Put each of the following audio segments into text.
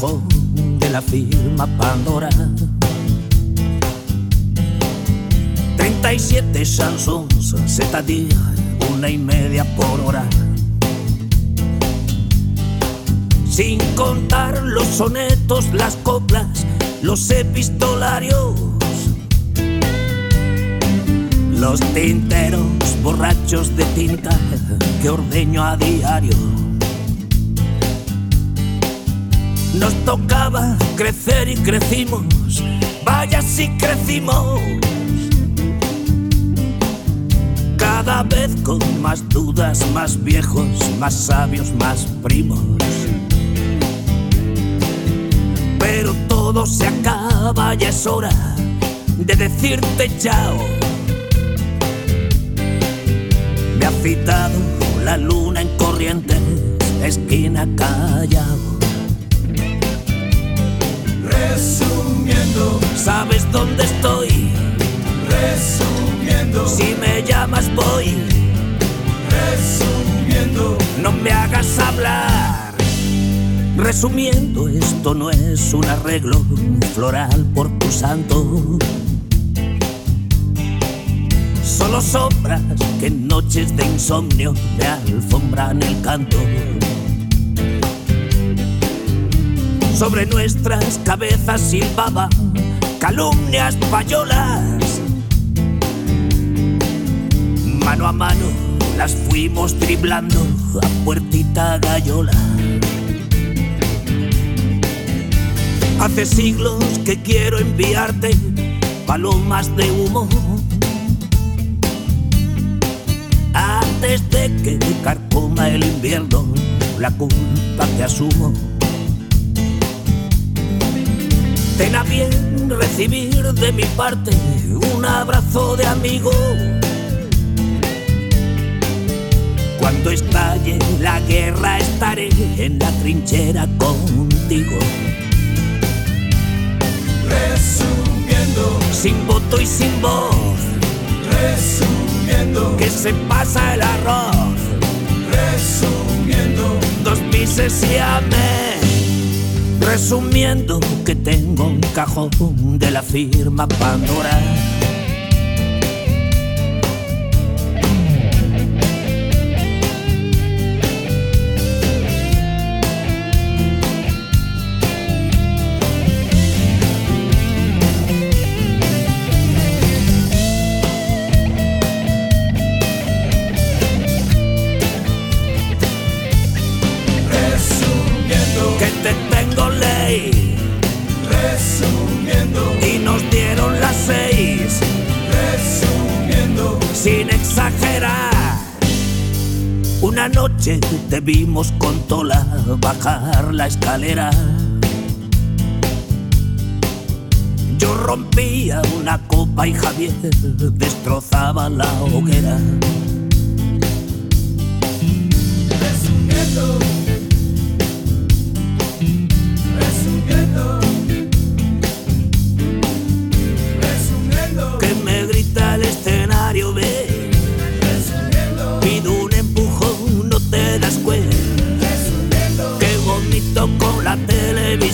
de la firma Pandora. 37 Samsungs Z10, una y media por hora. Sin contar los sonetos, las coplas, los epistolarios. Los tinteros borrachos de tinta que ordeño a diario. Nos tocaba crecer y crecimos, vaya si crecimos. Cada vez con más dudas, más viejos, más sabios, más primos. Pero todo se acaba, y es hora de decirte chao. Me ha citado la luna en corrientes, esquina callao. Resumiendo, ¿Sabes dónde estoy? resumiendo, Si me llamas voy, resumiendo, no me hagas hablar. Resumiendo, esto no es un arreglo floral por tu santo. Solo sombras que en noches de insomnio me alfombran el canto. Sobre nuestras cabezas silbaban calumnias payolas. Mano a mano las fuimos driblando a puertita gallola. Hace siglos que quiero enviarte palomas de humo. Antes de que carcoma el invierno, la culpa que asumo. Ten a bien recibir de mi parte un abrazo de amigo. Cuando estalle la guerra estaré en la trinchera contigo. resumiendo, Sin voto y sin voz, resumiendo, que se pasa el arroz. resumiendo, Dos pises y amén. Resumiendo que tengo un cajón de la firma Pandora. Vimos con Tola bajar la escalera. Yo rompía una copa y Javier destrozaba la hoguera.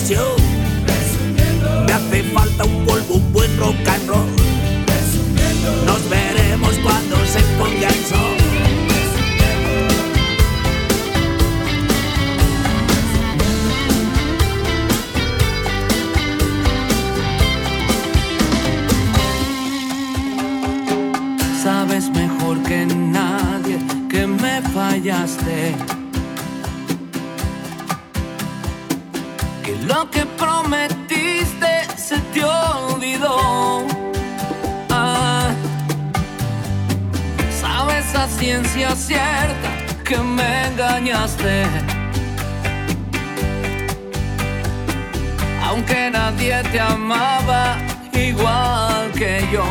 Me hace falta un polvo, un buen rock and roll. Nos veremos cuando se ponga el sol. Sabes mejor que nadie que me fallaste. Lo que prometiste se te olvidó. Ah, sabes a ciencia cierta que me engañaste. Aunque nadie te amaba igual que yo.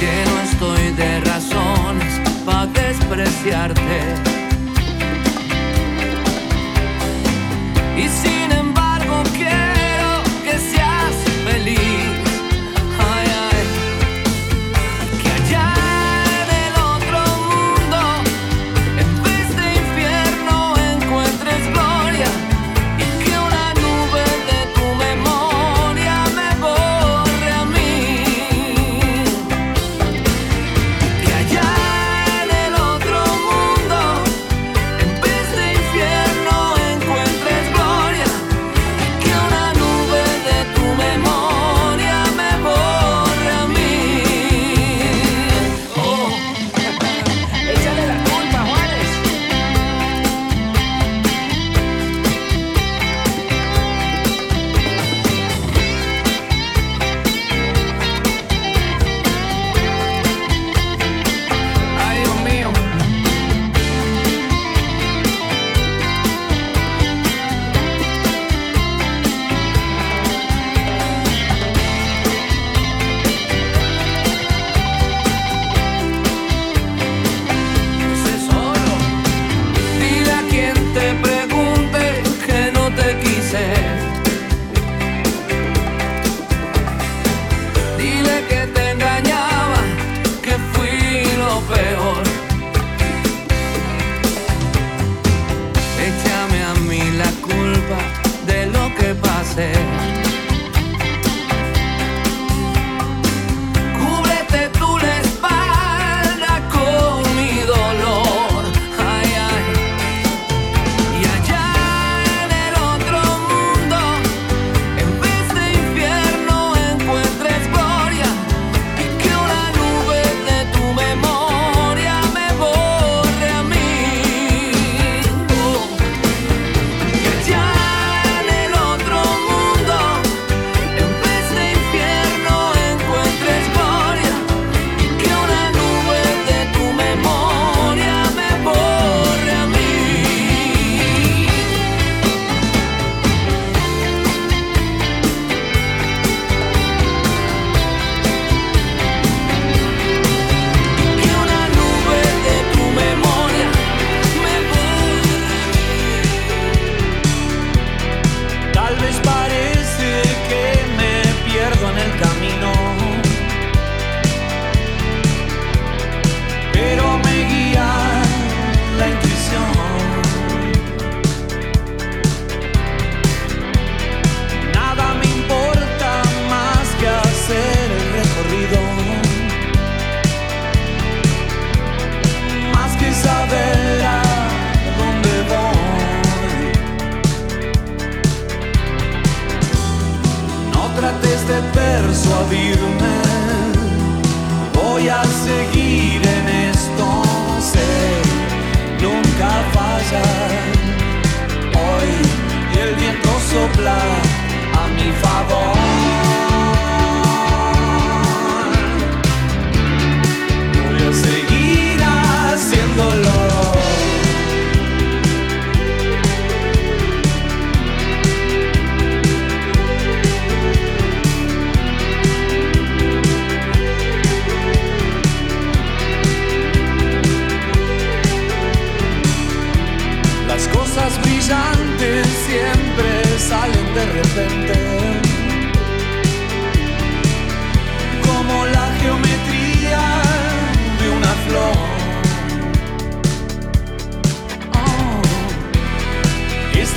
Lleno estoy de razones para despreciarte.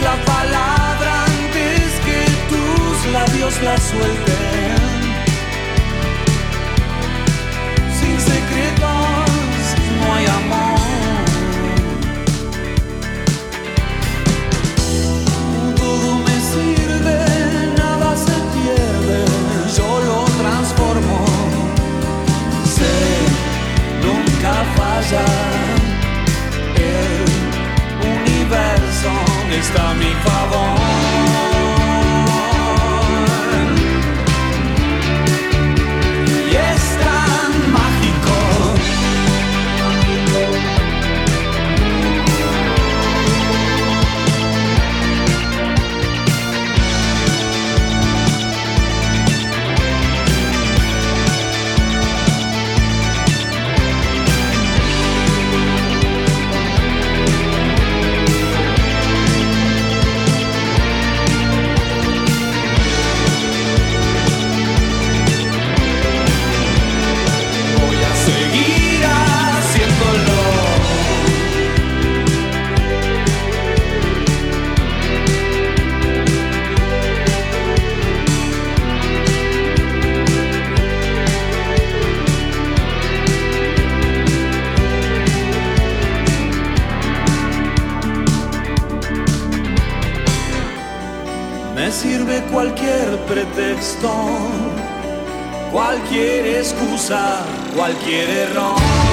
la palabra antes que tus labios la suelten. Sin secretos no hay amor. Todo me sirve, nada se pierde, yo lo transformo. Sé, nunca fallar. está a mi favor. Cualquier excusa, cualquier error.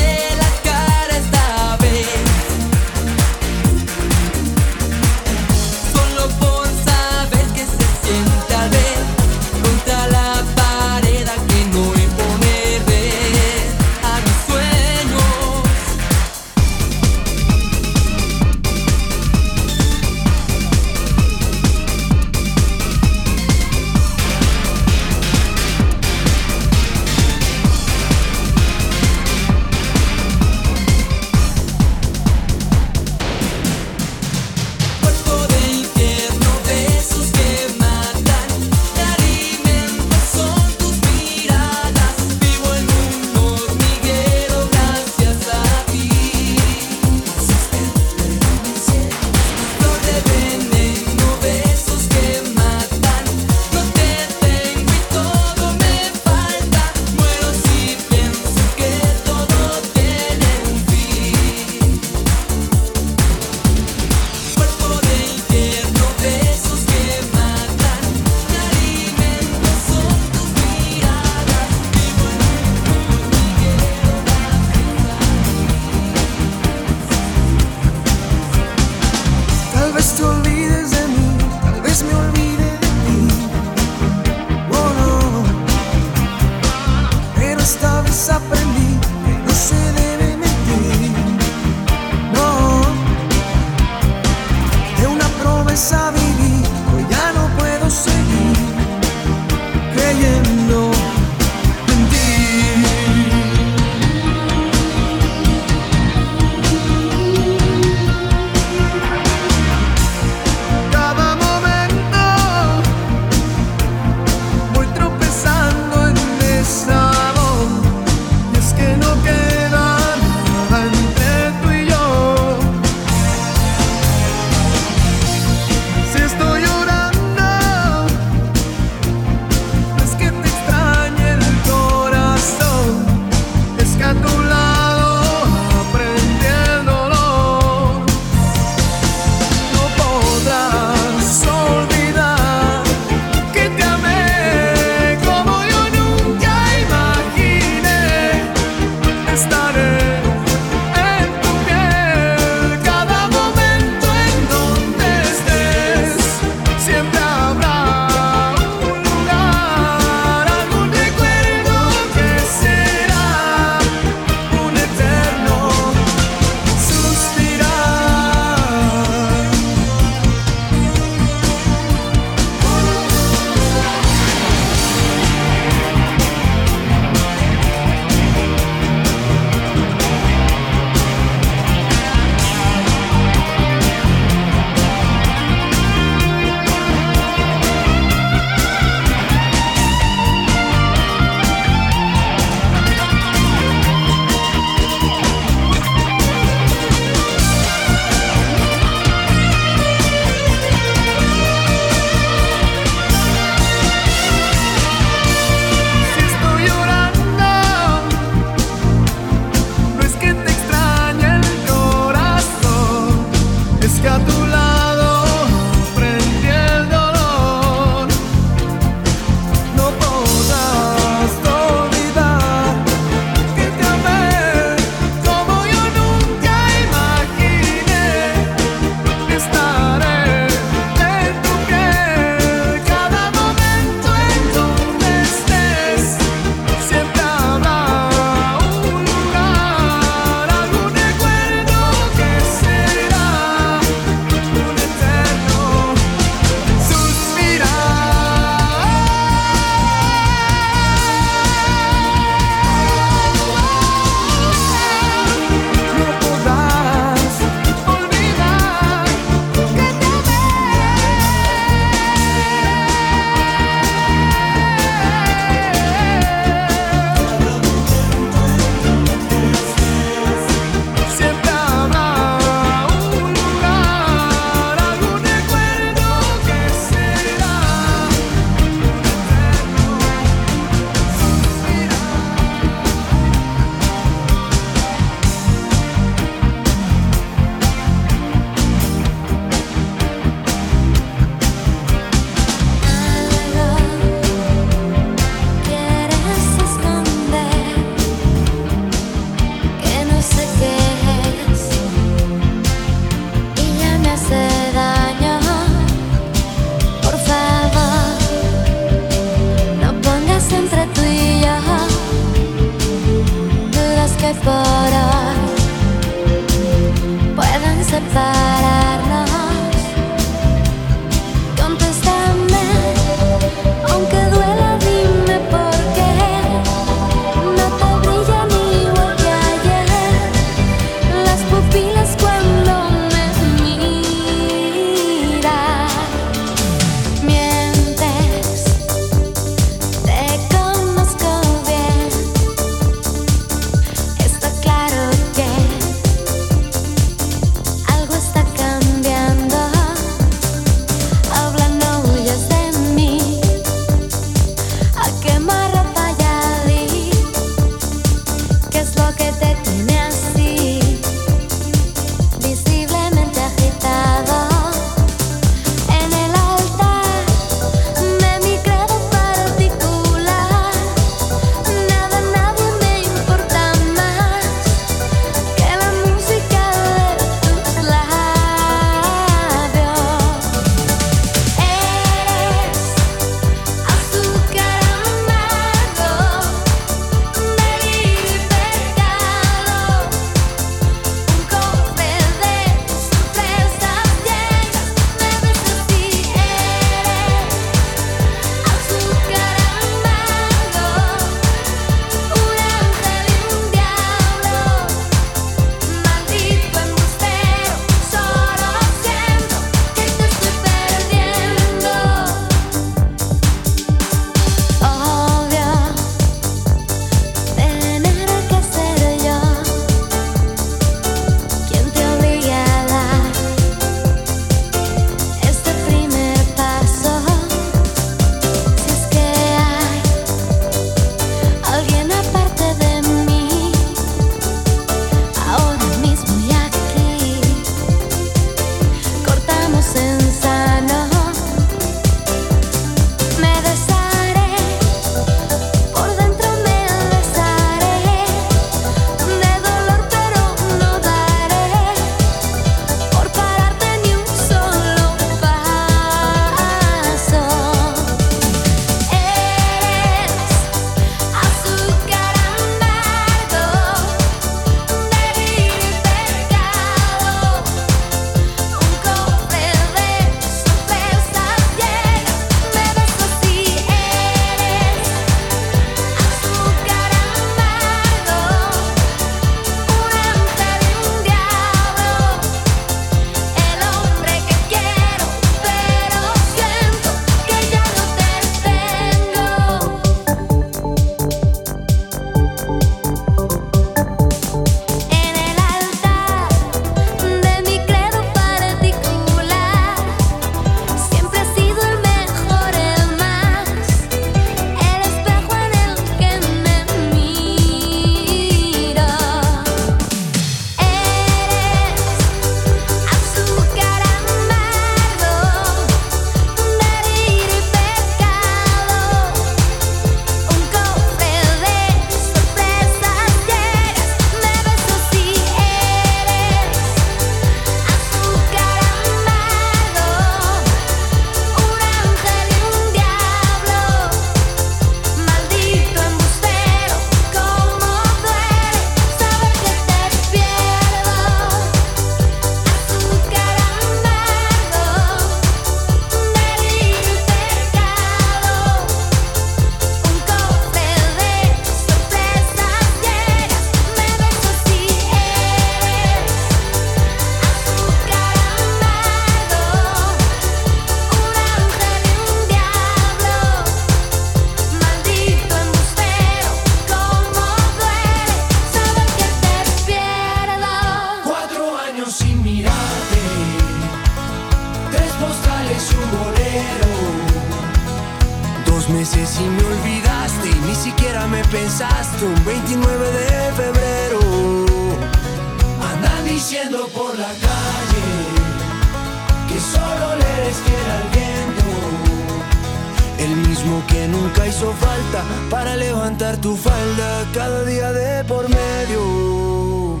Hizo falta para levantar tu falda cada día de por medio.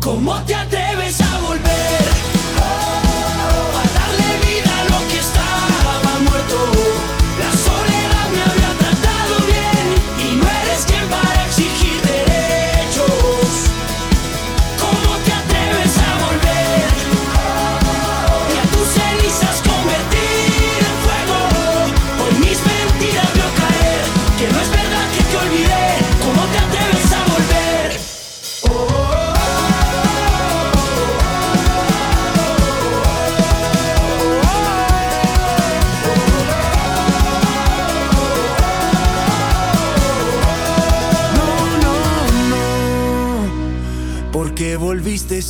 ¿Cómo te atreves a volver?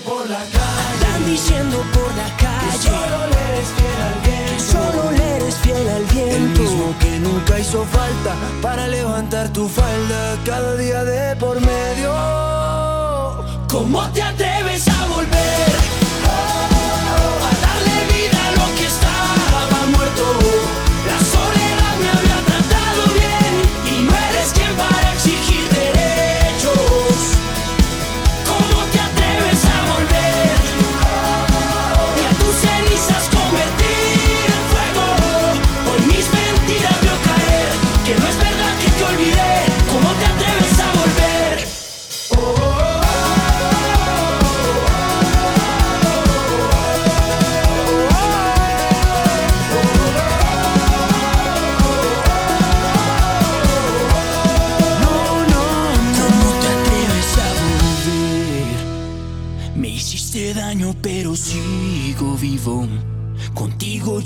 por la calle. Andan diciendo por la calle. Que solo le eres fiel al viento. solo le eres fiel al viento. El mismo que nunca hizo falta para levantar tu falda cada día de por medio. ¿Cómo te atreves a volver?